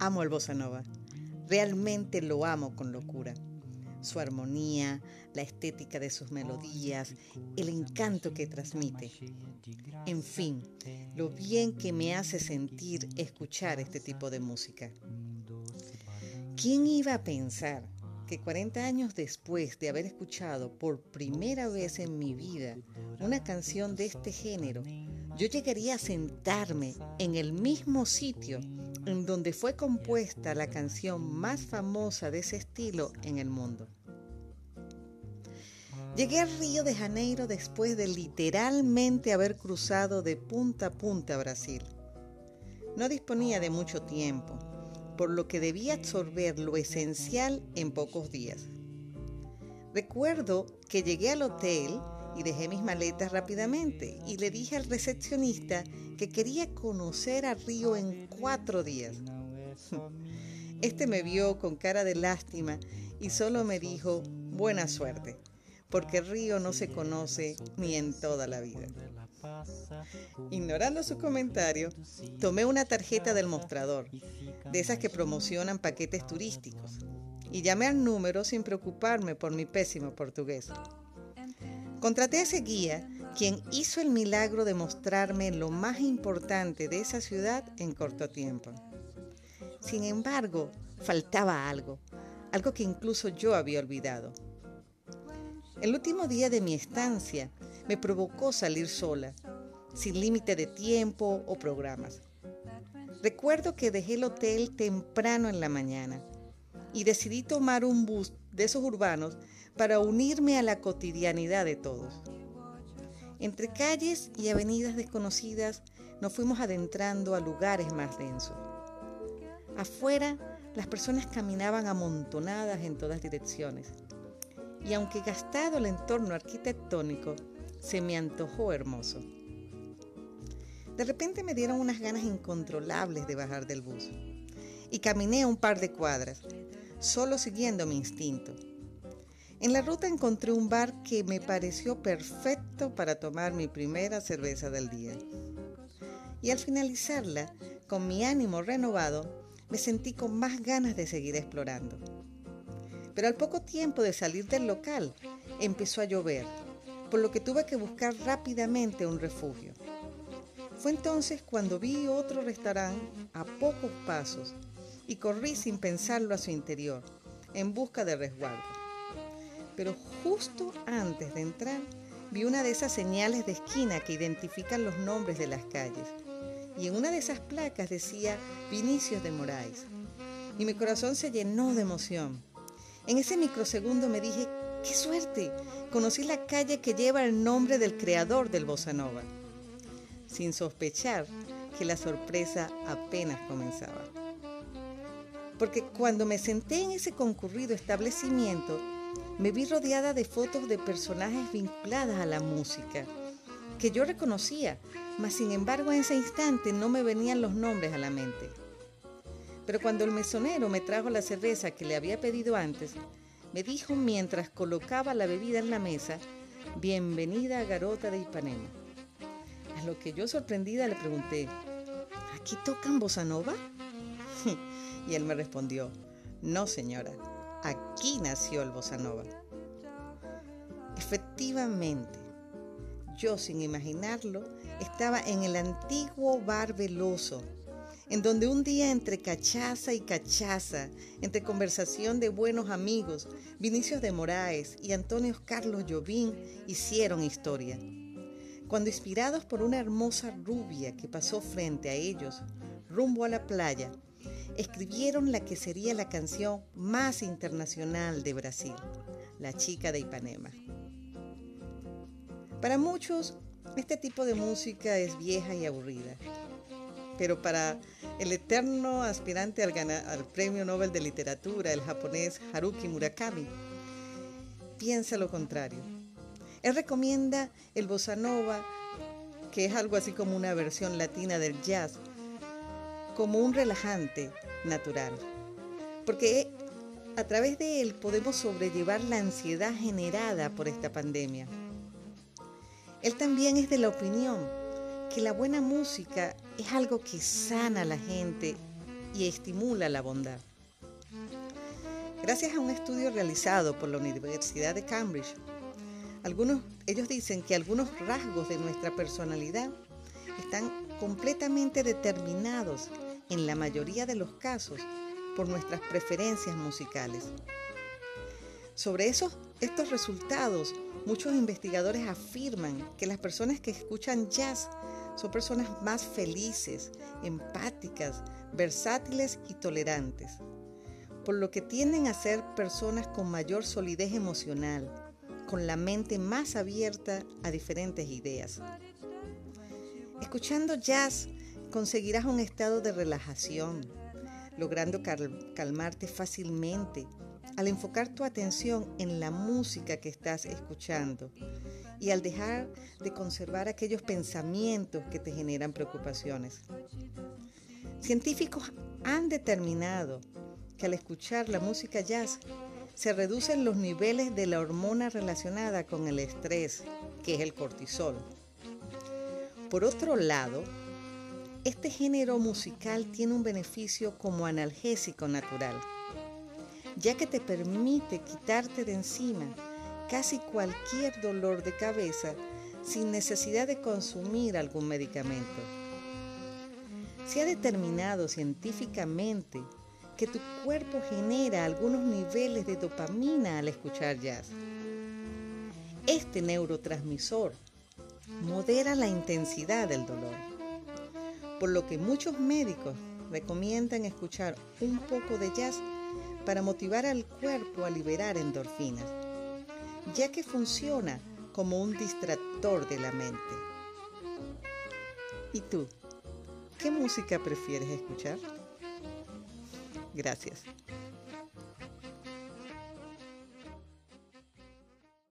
Amo el bossa nova. Realmente lo amo con locura. Su armonía, la estética de sus melodías, el encanto que transmite. En fin, lo bien que me hace sentir escuchar este tipo de música. ¿Quién iba a pensar que 40 años después de haber escuchado por primera vez en mi vida una canción de este género, yo llegaría a sentarme en el mismo sitio en donde fue compuesta la canción más famosa de ese estilo en el mundo. Llegué a Río de Janeiro después de literalmente haber cruzado de punta a punta Brasil. No disponía de mucho tiempo por lo que debía absorber lo esencial en pocos días. Recuerdo que llegué al hotel y dejé mis maletas rápidamente y le dije al recepcionista que quería conocer a Río en cuatro días. Este me vio con cara de lástima y solo me dijo buena suerte, porque Río no se conoce ni en toda la vida. Ignorando su comentario, tomé una tarjeta del mostrador, de esas que promocionan paquetes turísticos, y llamé al número sin preocuparme por mi pésimo portugués. Contraté a ese guía, quien hizo el milagro de mostrarme lo más importante de esa ciudad en corto tiempo. Sin embargo, faltaba algo, algo que incluso yo había olvidado. El último día de mi estancia me provocó salir sola, sin límite de tiempo o programas. Recuerdo que dejé el hotel temprano en la mañana y decidí tomar un bus de esos urbanos para unirme a la cotidianidad de todos. Entre calles y avenidas desconocidas nos fuimos adentrando a lugares más densos. Afuera, las personas caminaban amontonadas en todas direcciones y aunque gastado el entorno arquitectónico, se me antojó hermoso. De repente me dieron unas ganas incontrolables de bajar del bus y caminé un par de cuadras, solo siguiendo mi instinto. En la ruta encontré un bar que me pareció perfecto para tomar mi primera cerveza del día. Y al finalizarla, con mi ánimo renovado, me sentí con más ganas de seguir explorando. Pero al poco tiempo de salir del local, empezó a llover, por lo que tuve que buscar rápidamente un refugio. Fue entonces cuando vi otro restaurante a pocos pasos y corrí sin pensarlo a su interior, en busca de resguardo. Pero justo antes de entrar, vi una de esas señales de esquina que identifican los nombres de las calles. Y en una de esas placas decía Vinicius de Moraes. Y mi corazón se llenó de emoción. En ese microsegundo me dije, ¡qué suerte! Conocí la calle que lleva el nombre del creador del Bossa Nova, sin sospechar que la sorpresa apenas comenzaba. Porque cuando me senté en ese concurrido establecimiento, me vi rodeada de fotos de personajes vinculadas a la música, que yo reconocía, mas sin embargo en ese instante no me venían los nombres a la mente. Pero cuando el mesonero me trajo la cerveza que le había pedido antes, me dijo mientras colocaba la bebida en la mesa, bienvenida a Garota de Ipanema. A lo que yo sorprendida le pregunté, ¿aquí tocan bossa nova? Y él me respondió, no señora, aquí nació el bossa nova. Efectivamente, yo sin imaginarlo estaba en el antiguo bar Veloso en donde un día entre cachaza y cachaza, entre conversación de buenos amigos, Vinicius de Moraes y Antonio Carlos Llovín hicieron historia. Cuando inspirados por una hermosa rubia que pasó frente a ellos, rumbo a la playa, escribieron la que sería la canción más internacional de Brasil, La chica de Ipanema. Para muchos, este tipo de música es vieja y aburrida pero para el eterno aspirante al, Premio Nobel de Literatura, el japonés Haruki Murakami, piensa lo contrario. Él recomienda el bossa nova, que es algo así como una versión latina del jazz, como un relajante natural, porque a través de él podemos sobrellevar la ansiedad generada por esta pandemia. Él también es de la opinión que la buena música es algo que sana a la gente y estimula la bondad. Gracias a un estudio realizado por la Universidad de Cambridge, algunos, ellos dicen que algunos rasgos de nuestra personalidad están completamente determinados en la mayoría de los casos por nuestras preferencias musicales. Sobre esos, estos resultados, muchos investigadores afirman que las personas que escuchan jazz son personas más felices, empáticas, versátiles y tolerantes, por lo que tienden a ser personas con mayor solidez emocional, con la mente más abierta a diferentes ideas. Escuchando jazz conseguirás un estado de relajación, logrando calmarte fácilmente al enfocar tu atención en la música que estás escuchando y al dejar de conservar aquellos pensamientos que te generan preocupaciones. Científicos han determinado que al escuchar la música jazz se reducen los niveles de la hormona relacionada con el estrés, que es el cortisol. Por otro lado, este género musical tiene un beneficio como analgésico natural ya que te permite quitarte de encima casi cualquier dolor de cabeza sin necesidad de consumir algún medicamento. Se ha determinado científicamente que tu cuerpo genera algunos niveles de dopamina al escuchar jazz. Este neurotransmisor modera la intensidad del dolor, por lo que muchos médicos recomiendan escuchar un poco de jazz para motivar al cuerpo a liberar endorfinas, ya que funciona como un distractor de la mente. ¿Y tú? ¿Qué música prefieres escuchar? Gracias.